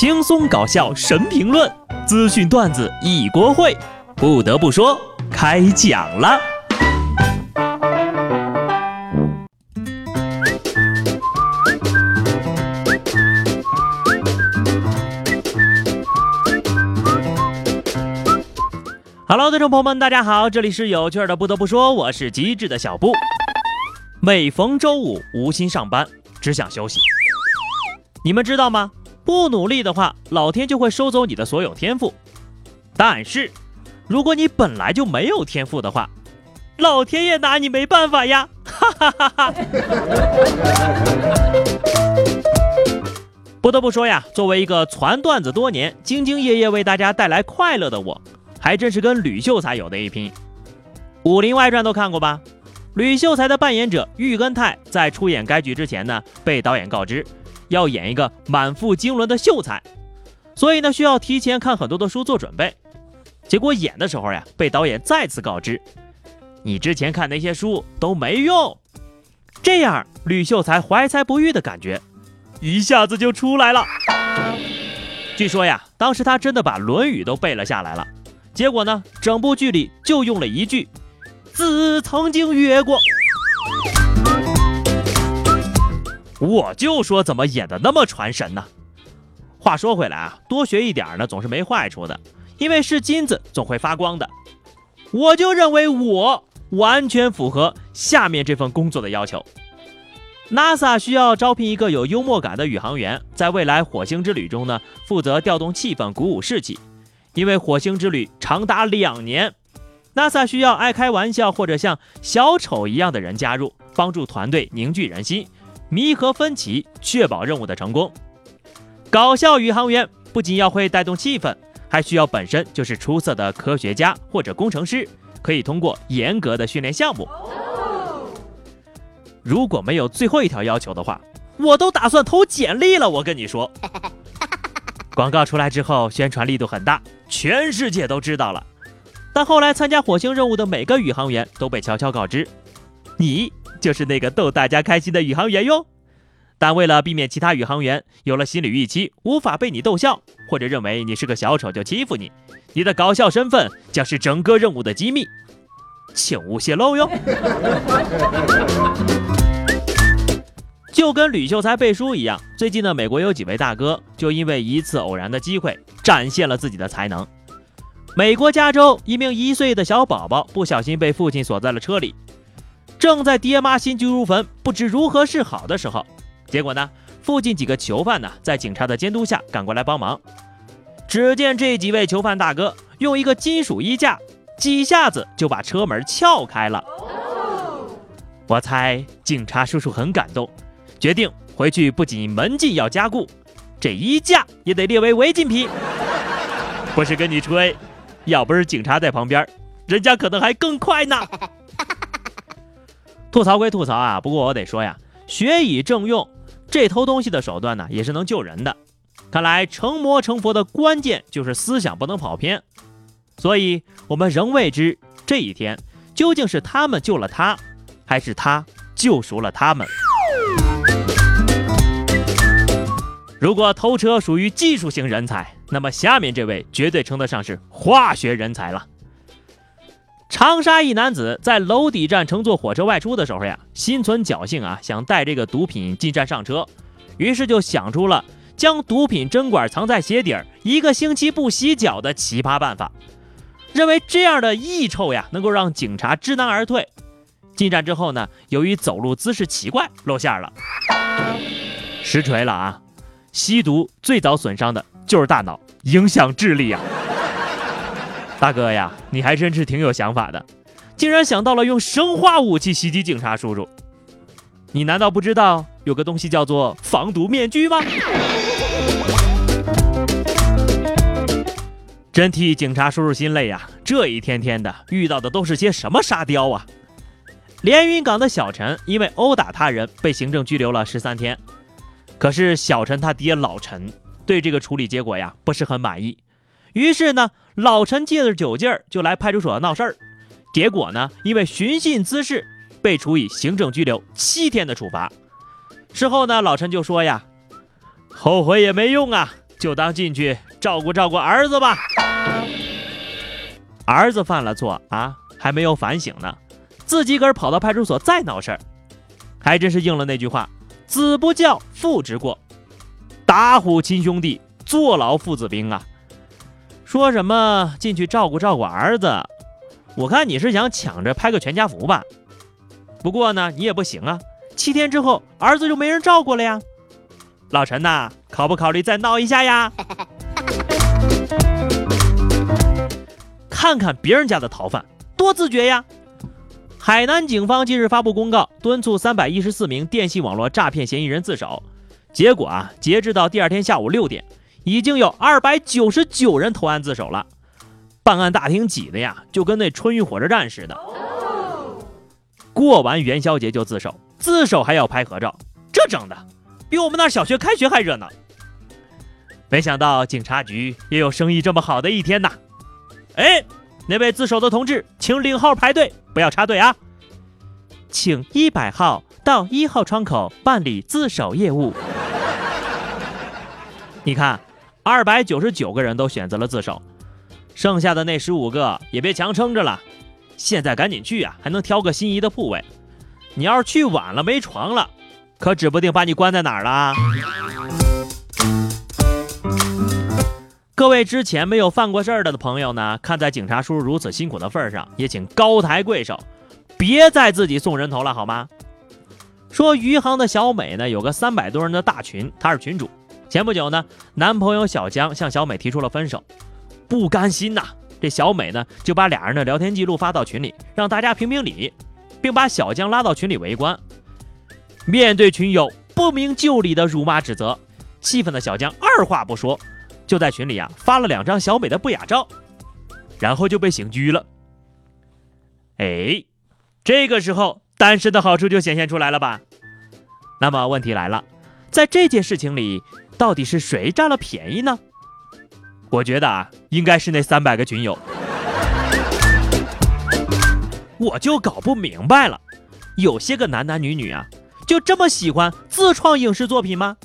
轻松搞笑神评论，资讯段子一锅烩。不得不说，开讲了。Hello，听众朋友们，大家好，这里是有趣的。不得不说，我是机智的小布。每逢周五，无心上班，只想休息。你们知道吗？不努力的话，老天就会收走你的所有天赋。但是，如果你本来就没有天赋的话，老天也拿你没办法呀！哈哈哈哈。不得不说呀，作为一个传段子多年、兢兢业业为大家带来快乐的我，还真是跟吕秀才有的一拼。《武林外传》都看过吧？吕秀才的扮演者玉根泰在出演该剧之前呢，被导演告知。要演一个满腹经纶的秀才，所以呢需要提前看很多的书做准备。结果演的时候呀，被导演再次告知，你之前看那些书都没用。这样吕秀才怀才不遇的感觉一下子就出来了。据说呀，当时他真的把《论语》都背了下来了。结果呢，整部剧里就用了一句：“子曾经曰过。”我就说怎么演的那么传神呢？话说回来啊，多学一点呢总是没坏处的，因为是金子总会发光的。我就认为我完全符合下面这份工作的要求。NASA 需要招聘一个有幽默感的宇航员，在未来火星之旅中呢，负责调动气氛、鼓舞士气。因为火星之旅长达两年，NASA 需要爱开玩笑或者像小丑一样的人加入，帮助团队凝聚人心。弥合分歧，确保任务的成功。搞笑宇航员不仅要会带动气氛，还需要本身就是出色的科学家或者工程师，可以通过严格的训练项目。如果没有最后一条要求的话，我都打算投简历了。我跟你说，广告出来之后，宣传力度很大，全世界都知道了。但后来参加火星任务的每个宇航员都被悄悄告知，你。就是那个逗大家开心的宇航员哟，但为了避免其他宇航员有了心理预期，无法被你逗笑，或者认为你是个小丑就欺负你，你的搞笑身份将是整个任务的机密，请勿泄露哟。就跟吕秀才背书一样，最近呢，美国有几位大哥就因为一次偶然的机会展现了自己的才能。美国加州一名一岁的小宝宝不小心被父亲锁在了车里。正在爹妈心急如焚，不知如何是好的时候，结果呢，附近几个囚犯呢，在警察的监督下赶过来帮忙。只见这几位囚犯大哥用一个金属衣架，几下子就把车门撬开了。我猜警察叔叔很感动，决定回去不仅门禁要加固，这衣架也得列为违禁品。不是跟你吹，要不是警察在旁边，人家可能还更快呢。吐槽归吐槽啊，不过我得说呀，学以致用，这偷东西的手段呢，也是能救人的。看来成魔成佛的关键就是思想不能跑偏。所以，我们仍未知这一天究竟是他们救了他，还是他救赎了他们。如果偷车属于技术型人才，那么下面这位绝对称得上是化学人才了。长沙一男子在娄底站乘坐火车外出的时候呀，心存侥幸啊，想带这个毒品进站上车，于是就想出了将毒品针管藏在鞋底儿，一个星期不洗脚的奇葩办法，认为这样的异臭呀能够让警察知难而退。进站之后呢，由于走路姿势奇怪，露馅了。实锤了啊！吸毒最早损伤的就是大脑，影响智力啊。大哥呀，你还真是挺有想法的，竟然想到了用生化武器袭击警察叔叔。你难道不知道有个东西叫做防毒面具吗？真替警察叔叔心累呀！这一天天的遇到的都是些什么沙雕啊？连云港的小陈因为殴打他人被行政拘留了十三天，可是小陈他爹老陈对这个处理结果呀不是很满意。于是呢，老陈借着酒劲儿就来派出所闹事儿，结果呢，因为寻衅滋事，被处以行政拘留七天的处罚。事后呢，老陈就说呀：“后悔也没用啊，就当进去照顾照顾儿子吧。儿子犯了错啊，还没有反省呢，自己个儿跑到派出所再闹事儿，还真是应了那句话：子不教，父之过。打虎亲兄弟，坐牢父子兵啊！说什么进去照顾照顾儿子？我看你是想抢着拍个全家福吧？不过呢，你也不行啊，七天之后儿子就没人照顾了呀。老陈呐，考不考虑再闹一下呀？看看别人家的逃犯多自觉呀！海南警方近日发布公告，敦促三百一十四名电信网络诈骗嫌疑人自首。结果啊，截至到第二天下午六点，已经有二百九十九人投案自首了。办案大厅挤的呀，就跟那春运火车站似的。过完元宵节就自首，自首还要拍合照，这整的比我们那小学开学还热闹。没想到警察局也有生意这么好的一天呐！哎，那位自首的同志，请领号排队，不要插队啊！请一百号到一号窗口办理自首业务。你看，二百九十九个人都选择了自首，剩下的那十五个也别强撑着了，现在赶紧去啊，还能挑个心仪的铺位。你要是去晚了没床了，可指不定把你关在哪儿了。各位之前没有犯过事儿的朋友呢，看在警察叔叔如此辛苦的份上，也请高抬贵手，别再自己送人头了好吗？说余杭的小美呢，有个三百多人的大群，她是群主。前不久呢，男朋友小江向小美提出了分手，不甘心呐，这小美呢就把俩人的聊天记录发到群里，让大家评评理，并把小江拉到群里围观。面对群友不明就里的辱骂指责，气愤的小江二话不说，就在群里啊发了两张小美的不雅照，然后就被刑拘了。哎，这个时候单身的好处就显现出来了吧？那么问题来了，在这件事情里。到底是谁占了便宜呢？我觉得啊，应该是那三百个群友。我就搞不明白了，有些个男男女女啊，就这么喜欢自创影视作品吗？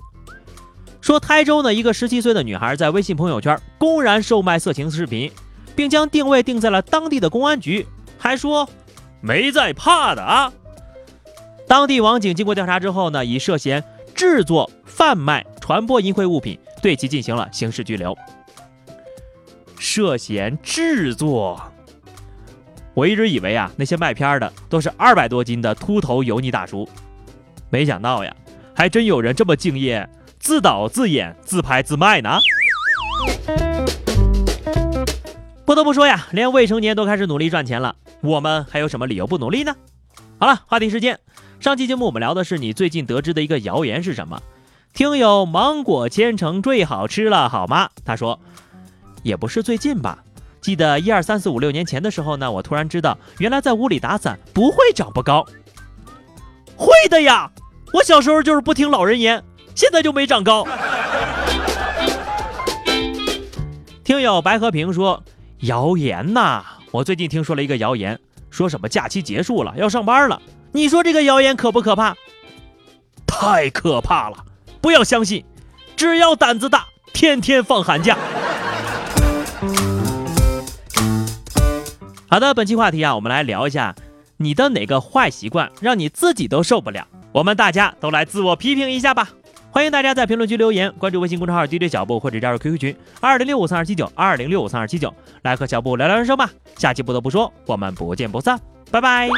说台州呢，一个十七岁的女孩在微信朋友圈公然售卖色情视频，并将定位定在了当地的公安局，还说没在怕的啊。当地网警经过调查之后呢，以涉嫌制作、贩卖。传播淫秽物品，对其进行了刑事拘留。涉嫌制作，我一直以为啊，那些卖片的都是二百多斤的秃头油腻大叔，没想到呀，还真有人这么敬业，自导自演、自拍自卖呢。不得不说呀，连未成年都开始努力赚钱了，我们还有什么理由不努力呢？好了，话题时间，上期节目我们聊的是你最近得知的一个谣言是什么？听友芒果千层最好吃了，好吗？他说，也不是最近吧。记得一二三四五六年前的时候呢，我突然知道，原来在屋里打伞不会长不高。会的呀，我小时候就是不听老人言，现在就没长高。听友白和平说，谣言呐，我最近听说了一个谣言，说什么假期结束了要上班了。你说这个谣言可不可怕？太可怕了。不要相信，只要胆子大，天天放寒假。好的，本期话题啊，我们来聊一下你的哪个坏习惯让你自己都受不了？我们大家都来自我批评一下吧。欢迎大家在评论区留言，关注微信公众号 DJ 小布或者加入 QQ 群二零六五三二七九二零六五三二七九，来和小布聊聊人生吧。下期不得不说，我们不见不散，拜拜。